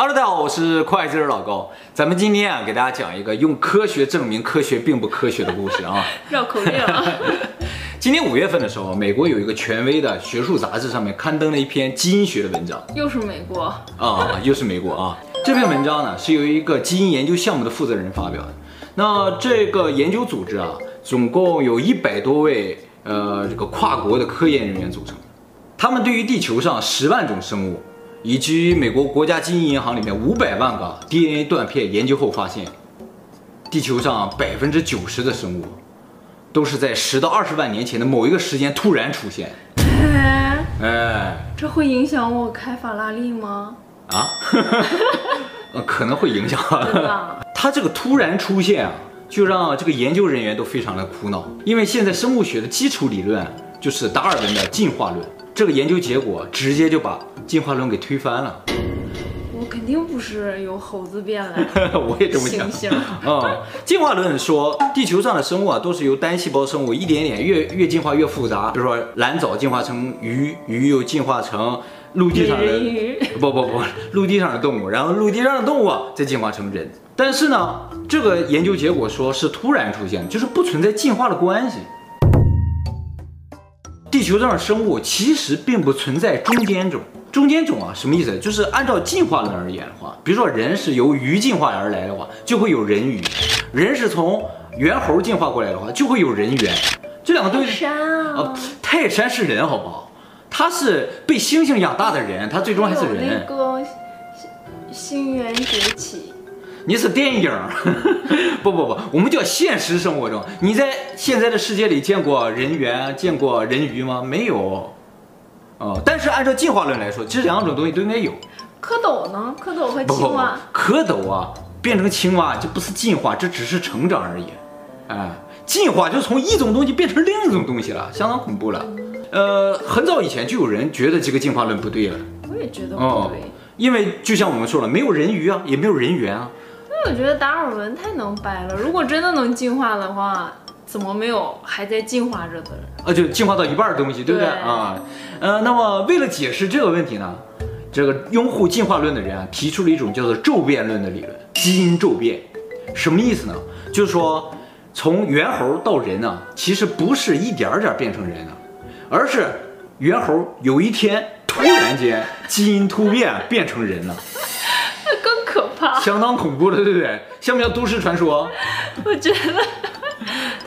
Hello，大家好，我是会计师老高。咱们今天啊，给大家讲一个用科学证明科学并不科学的故事啊。绕口令啊。今年五月份的时候，美国有一个权威的学术杂志上面刊登了一篇基因学的文章。又是美国啊，又是美国啊。这篇文章呢，是由一个基因研究项目的负责人发表的。那这个研究组织啊，总共有一百多位呃这个跨国的科研人员组成。他们对于地球上十万种生物。以及美国国家基因银行里面五百万个 DNA 断片研究后发现，地球上百分之九十的生物都是在十到二十万年前的某一个时间突然出现。哎，哎，这会影响我开法拉利吗？啊，呃，可能会影响。真的？它这个突然出现啊，就让这个研究人员都非常的苦恼，因为现在生物学的基础理论就是达尔文的进化论。这个研究结果直接就把进化论给推翻了。我肯定不是由猴子变来的，我也这么想。猩猩啊，进化论说地球上的生物啊都是由单细胞生物一点点越越进化越复杂。比如说蓝藻进化成鱼，鱼又进化成陆地上的鱼，不不不，陆地上的动物，然后陆地上的动物再进化成人。但是呢，这个研究结果说是突然出现，就是不存在进化的关系。地球上的生物其实并不存在中间种。中间种啊，什么意思？就是按照进化论而言的话，比如说人是由鱼进化而来的话，就会有人鱼；人是从猿猴进化过来的话，就会有人猿。这两个东西，泰山啊，哦，泰山是人，好不好？他是被猩猩养大的人，他最终还是人。那个星源崛起。你是电影，不不不，我们叫现实生活中。你在现在的世界里见过人猿、见过人鱼吗？没有。哦，但是按照进化论来说，这两种东西都应该有。蝌蚪呢？蝌蚪和青蛙。蝌蚪啊，变成青蛙，就不是进化，这只是成长而已。哎，进化就从一种东西变成另一种东西了，相当恐怖了。呃，很早以前就有人觉得这个进化论不对了。我也觉得不对。哦，因为就像我们说了，没有人鱼啊，也没有人猿啊。我觉得达尔文太能掰了。如果真的能进化的话，怎么没有还在进化着的人？啊，就进化到一半的东西，对不对，对啊？呃，那么为了解释这个问题呢，这个拥护进化论的人啊，提出了一种叫做骤变论的理论，基因骤变，什么意思呢？就是说，从猿猴到人呢，其实不是一点点变成人的，而是猿猴有一天突然间基因突变变成人了。相当恐怖的，对不对？像不像都市传说？我觉得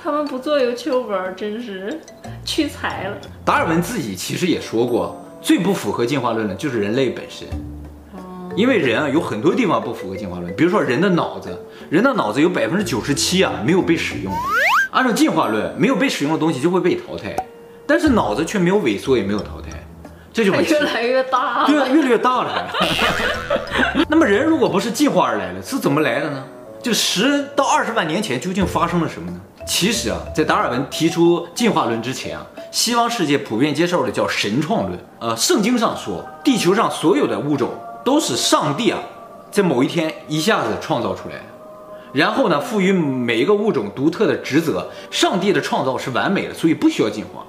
他们不做 YouTuber 真是屈才了。达尔文自己其实也说过，最不符合进化论的就是人类本身。因为人啊有很多地方不符合进化论，比如说人的脑子，人的脑子有百分之九十七啊没有被使用。按照进化论，没有被使用的东西就会被淘汰，但是脑子却没有萎缩也没有淘汰。这就越来越大了，对啊，越来越大了。那么人如果不是进化而来的，是怎么来的呢？就十到二十万年前究竟发生了什么呢？其实啊，在达尔文提出进化论之前啊，西方世界普遍接受的叫神创论。呃，圣经上说，地球上所有的物种都是上帝啊，在某一天一下子创造出来的，然后呢，赋予每一个物种独特的职责。上帝的创造是完美的，所以不需要进化。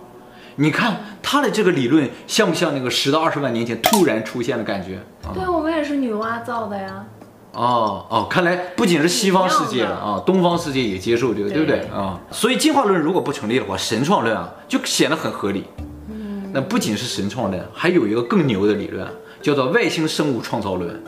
你看他的这个理论像不像那个十到二十万年前突然出现的感觉？对，我们也是女娲造的呀。哦哦，看来不仅是西方世界啊，东方世界也接受这个，对，对不对啊？所以进化论如果不成立的话，神创论啊就显得很合理。嗯，那不仅是神创论，还有一个更牛的理论，叫做外星生物创造论。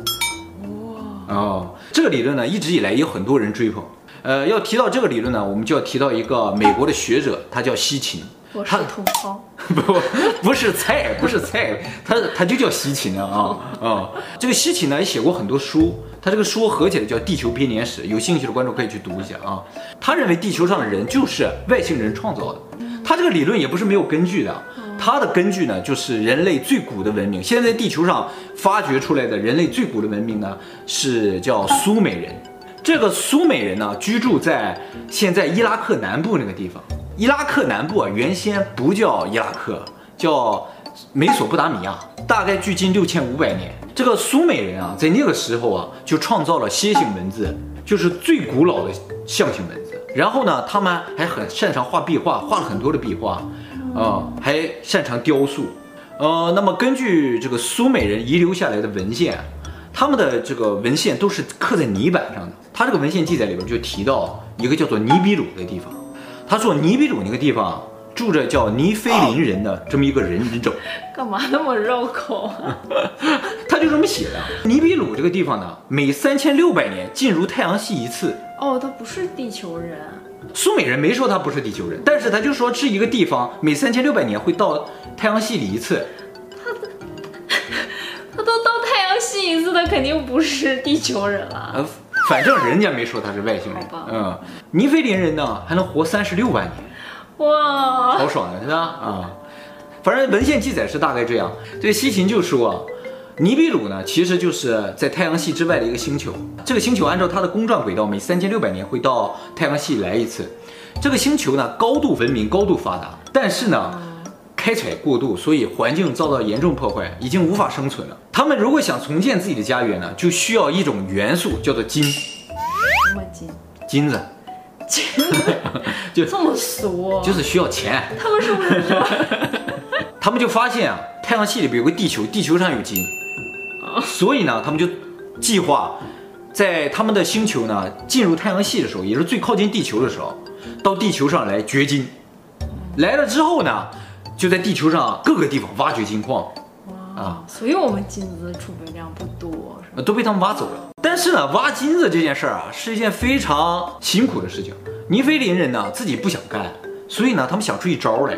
哇哦，这个理论呢一直以来也有很多人追捧。呃，要提到这个理论呢，我们就要提到一个美国的学者，他叫西芹。我是同胞，不不是菜，不是菜，他他就叫西芹啊啊、嗯！这个西芹呢也写过很多书，他这个书合起来叫《地球编年史》，有兴趣的观众可以去读一下啊。他认为地球上的人就是外星人创造的，他这个理论也不是没有根据的，他的根据呢就是人类最古的文明，现在在地球上发掘出来的人类最古的文明呢是叫苏美人，这个苏美人呢居住在现在伊拉克南部那个地方。伊拉克南部啊，原先不叫伊拉克，叫美索不达米亚，大概距今六千五百年。这个苏美人啊，在那个时候啊，就创造了楔形文字，就是最古老的象形文字。然后呢，他们还很擅长画壁画，画了很多的壁画，啊、还擅长雕塑。呃，那么根据这个苏美人遗留下来的文献，他们的这个文献都是刻在泥板上的。他这个文献记载里边就提到一个叫做尼比鲁的地方，他说尼比鲁那个地方住着叫尼非林人的这么一个人种。干嘛那么绕口啊？他就这么写的。尼比鲁这个地方呢，每三千六百年进入太阳系一次。哦，他不是地球人。苏美人没说他不是地球人，但是他就说是一个地方，每三千六百年会到太阳系里一次。他的，他都到太阳系一次，他肯定不是地球人了。呃，反正人家没说他是外星人。嗯，尼非林人呢还能活三十六万年。哇，好爽的是吧？啊，反正文献记载是大概这样。这西秦就说。尼比鲁呢，其实就是在太阳系之外的一个星球。这个星球按照它的公转轨道，每三千六百年会到太阳系来一次。这个星球呢，高度文明，高度发达，但是呢，开采过度，所以环境遭到严重破坏，已经无法生存了。他们如果想重建自己的家园呢，就需要一种元素，叫做金。什么金？金子。金子？就这么俗？就是需要钱。他们是不是说？他们就发现啊，太阳系里边有个地球，地球上有金。所以呢，他们就计划在他们的星球呢进入太阳系的时候，也是最靠近地球的时候，到地球上来掘金。来了之后呢，就在地球上各个地方挖掘金矿。啊，所以我们金子储备量不多，都被他们挖走了。但是呢，挖金子这件事儿啊，是一件非常辛苦的事情。尼非林人呢自己不想干，所以呢，他们想出一招来，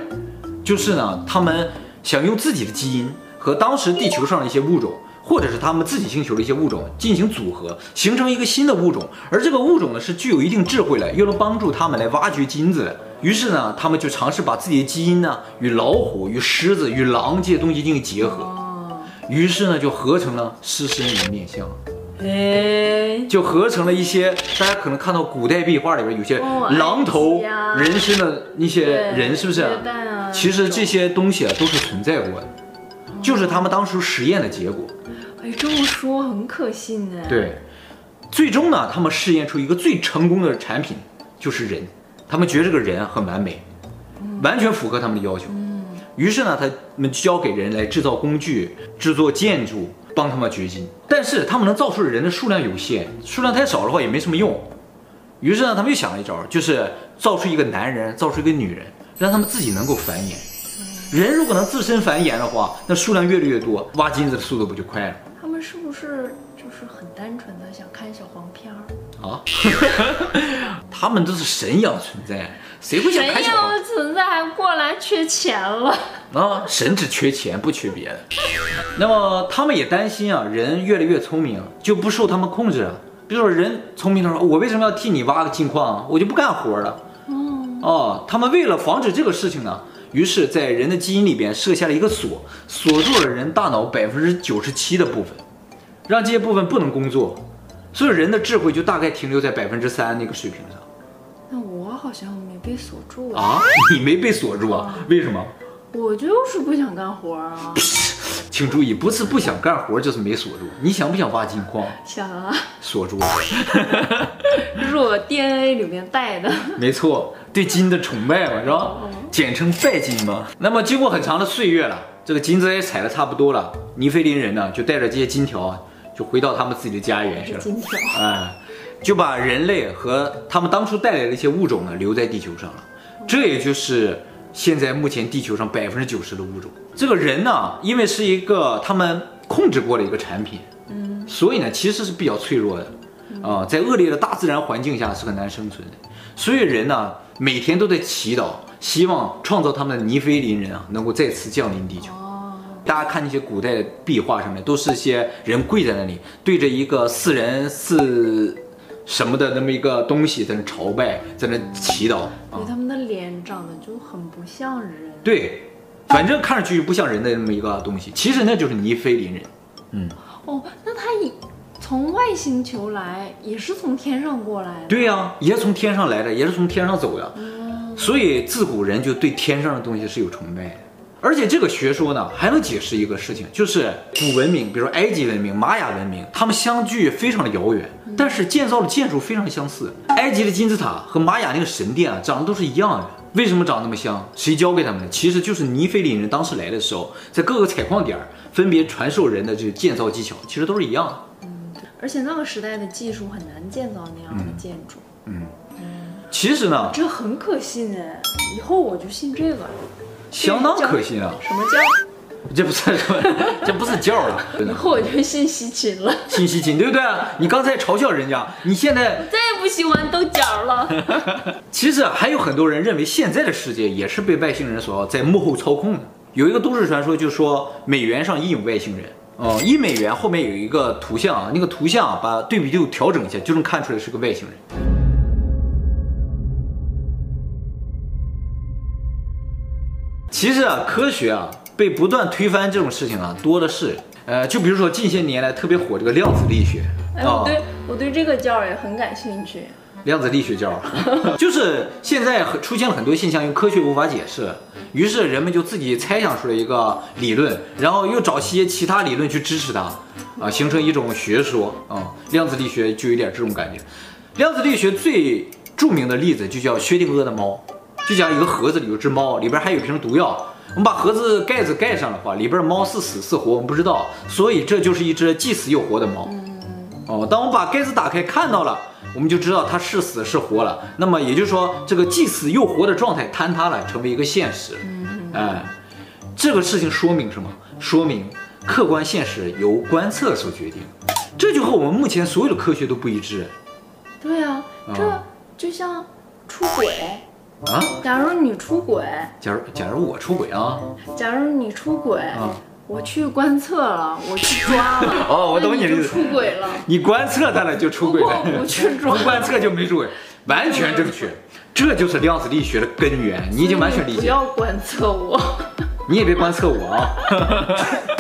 就是呢，他们想用自己的基因和当时地球上的一些物种。或者是他们自己星球的一些物种进行组合，形成一个新的物种，而这个物种呢是具有一定智慧的，又能帮助他们来挖掘金子的。于是呢，他们就尝试把自己的基因呢与老虎、与狮子、与狼这些东西进行结合，于是呢就合成了狮身人面像，哎，就合成了一些大家可能看到古代壁画里边有些狼头人身的那些人，是不是？其实这些东西啊都是存在过的，就是他们当初实验的结果。哎，这么说很可信呢。对，最终呢，他们试验出一个最成功的产品，就是人。他们觉得这个人很完美，完全符合他们的要求。于是呢，他们交给人来制造工具、制作建筑，帮他们掘金。但是他们能造出的人的数量有限，数量太少的话也没什么用。于是呢，他们又想了一招，就是造出一个男人，造出一个女人，让他们自己能够繁衍。人如果能自身繁衍的话，那数量越来越多，挖金子的速度不就快了？他们是不是是很单纯的想看小黄片儿啊？他们都是神一样的存在，谁会想看小黄？神一样的存在还过来缺钱了啊？神只缺钱不缺别的。那么他们也担心啊，人越来越聪明就不受他们控制了。比如说人聪明的说，我为什么要替你挖个金矿？我就不干活了。哦哦，他们为了防止这个事情呢，于是在人的基因里边设下了一个锁，锁住了人大脑百分之九十七的部分。让这些部分不能工作，所以人的智慧就大概停留在百分之三那个水平上。那我好像没被锁住啊？你没被锁住啊？为什么？我就是不想干活啊。请注意，不是不想干活，就是没锁住。你想不想挖金矿？想啊。锁住了。这是我 DNA 里面带的。没错，对金的崇拜嘛，是吧？简称拜金嘛。那么经过很长的岁月了，这个金子也采的差不多了，尼菲林人呢就带着这些金条啊。就回到他们自己的家园去了，金条，哎，就把人类和他们当初带来的一些物种呢留在地球上了。这也就是现在目前地球上百分之九十的物种。这个人呢，因为是一个他们控制过的一个产品，嗯，所以呢其实是比较脆弱的，啊，在恶劣的大自然环境下是很难生存的。所以人呢每天都在祈祷，希望创造他们的尼非林人啊能够再次降临地球。大家看那些古代的壁画上面，都是些人跪在那里，对着一个四人四什么的那么一个东西在那朝拜，在那祈祷。对，他们的脸长得就很不像人。对，反正看上去不像人的那么一个东西，其实那就是尼非林人。嗯。哦，那他以从外星球来，也是从天上过来的。对呀、啊，也是从天上来的，也是从天上走的。嗯。所以自古人就对天上的东西是有崇拜的。而且这个学说呢，还能解释一个事情，就是古文明，比如说埃及文明、玛雅文明，他们相距非常的遥远，但是建造的建筑非常相似。埃及的金字塔和玛雅那个神殿啊，长得都是一样的。为什么长那么像？谁教给他们的？其实就是尼菲林人当时来的时候，在各个采矿点分别传授人的这个建造技巧，其实都是一样的。嗯而且那个时代的技术很难建造那样的建筑，嗯，其实呢，这很可信哎，以后我就信这个，相当可信啊。什么叫？这不是什么，这不是叫了。以后我就信西秦了，信西秦对不对？你刚才嘲笑人家，你现在再也不喜欢豆角了。其实还有很多人认为现在的世界也是被外星人所在幕后操控的。有一个都市传说，就说美元上印有外星人。哦，一美元后面有一个图像啊，那个图像啊，把对比度调整一下，就能看出来是个外星人。其实啊，科学啊。被不断推翻这种事情啊，多的是。呃，就比如说近些年来特别火这个量子力学。哎，我对我对这个教也很感兴趣。量子力学教，就是现在出现了很多现象，用科学无法解释，于是人们就自己猜想出来一个理论，然后又找些其他理论去支持它，啊，形成一种学说啊。量子力学就有点这种感觉。量子力学最著名的例子就叫薛定谔的猫，就讲一个盒子里有只猫，里边还有一瓶毒药。我们把盒子盖子盖上的话，里边猫是死是活我们不知道，所以这就是一只既死又活的猫。哦，当我们把盖子打开看到了，我们就知道它是死是活了。那么也就是说，这个既死又活的状态坍塌了，成为一个现实。哎，这个事情说明什么？说明客观现实由观测所决定。这就和我们目前所有的科学都不一致。对啊，这就像出轨。啊！假如你出轨，假如假如我出轨啊，假如你出轨，啊、我去观测了，我去抓了。哦，我懂你的意思。出轨了，你观测他了就出轨了，我去抓，不观测就没出轨，完全正确。这就是量子力学的根源，你已经完全理解。不要观测我，你也别观测我啊。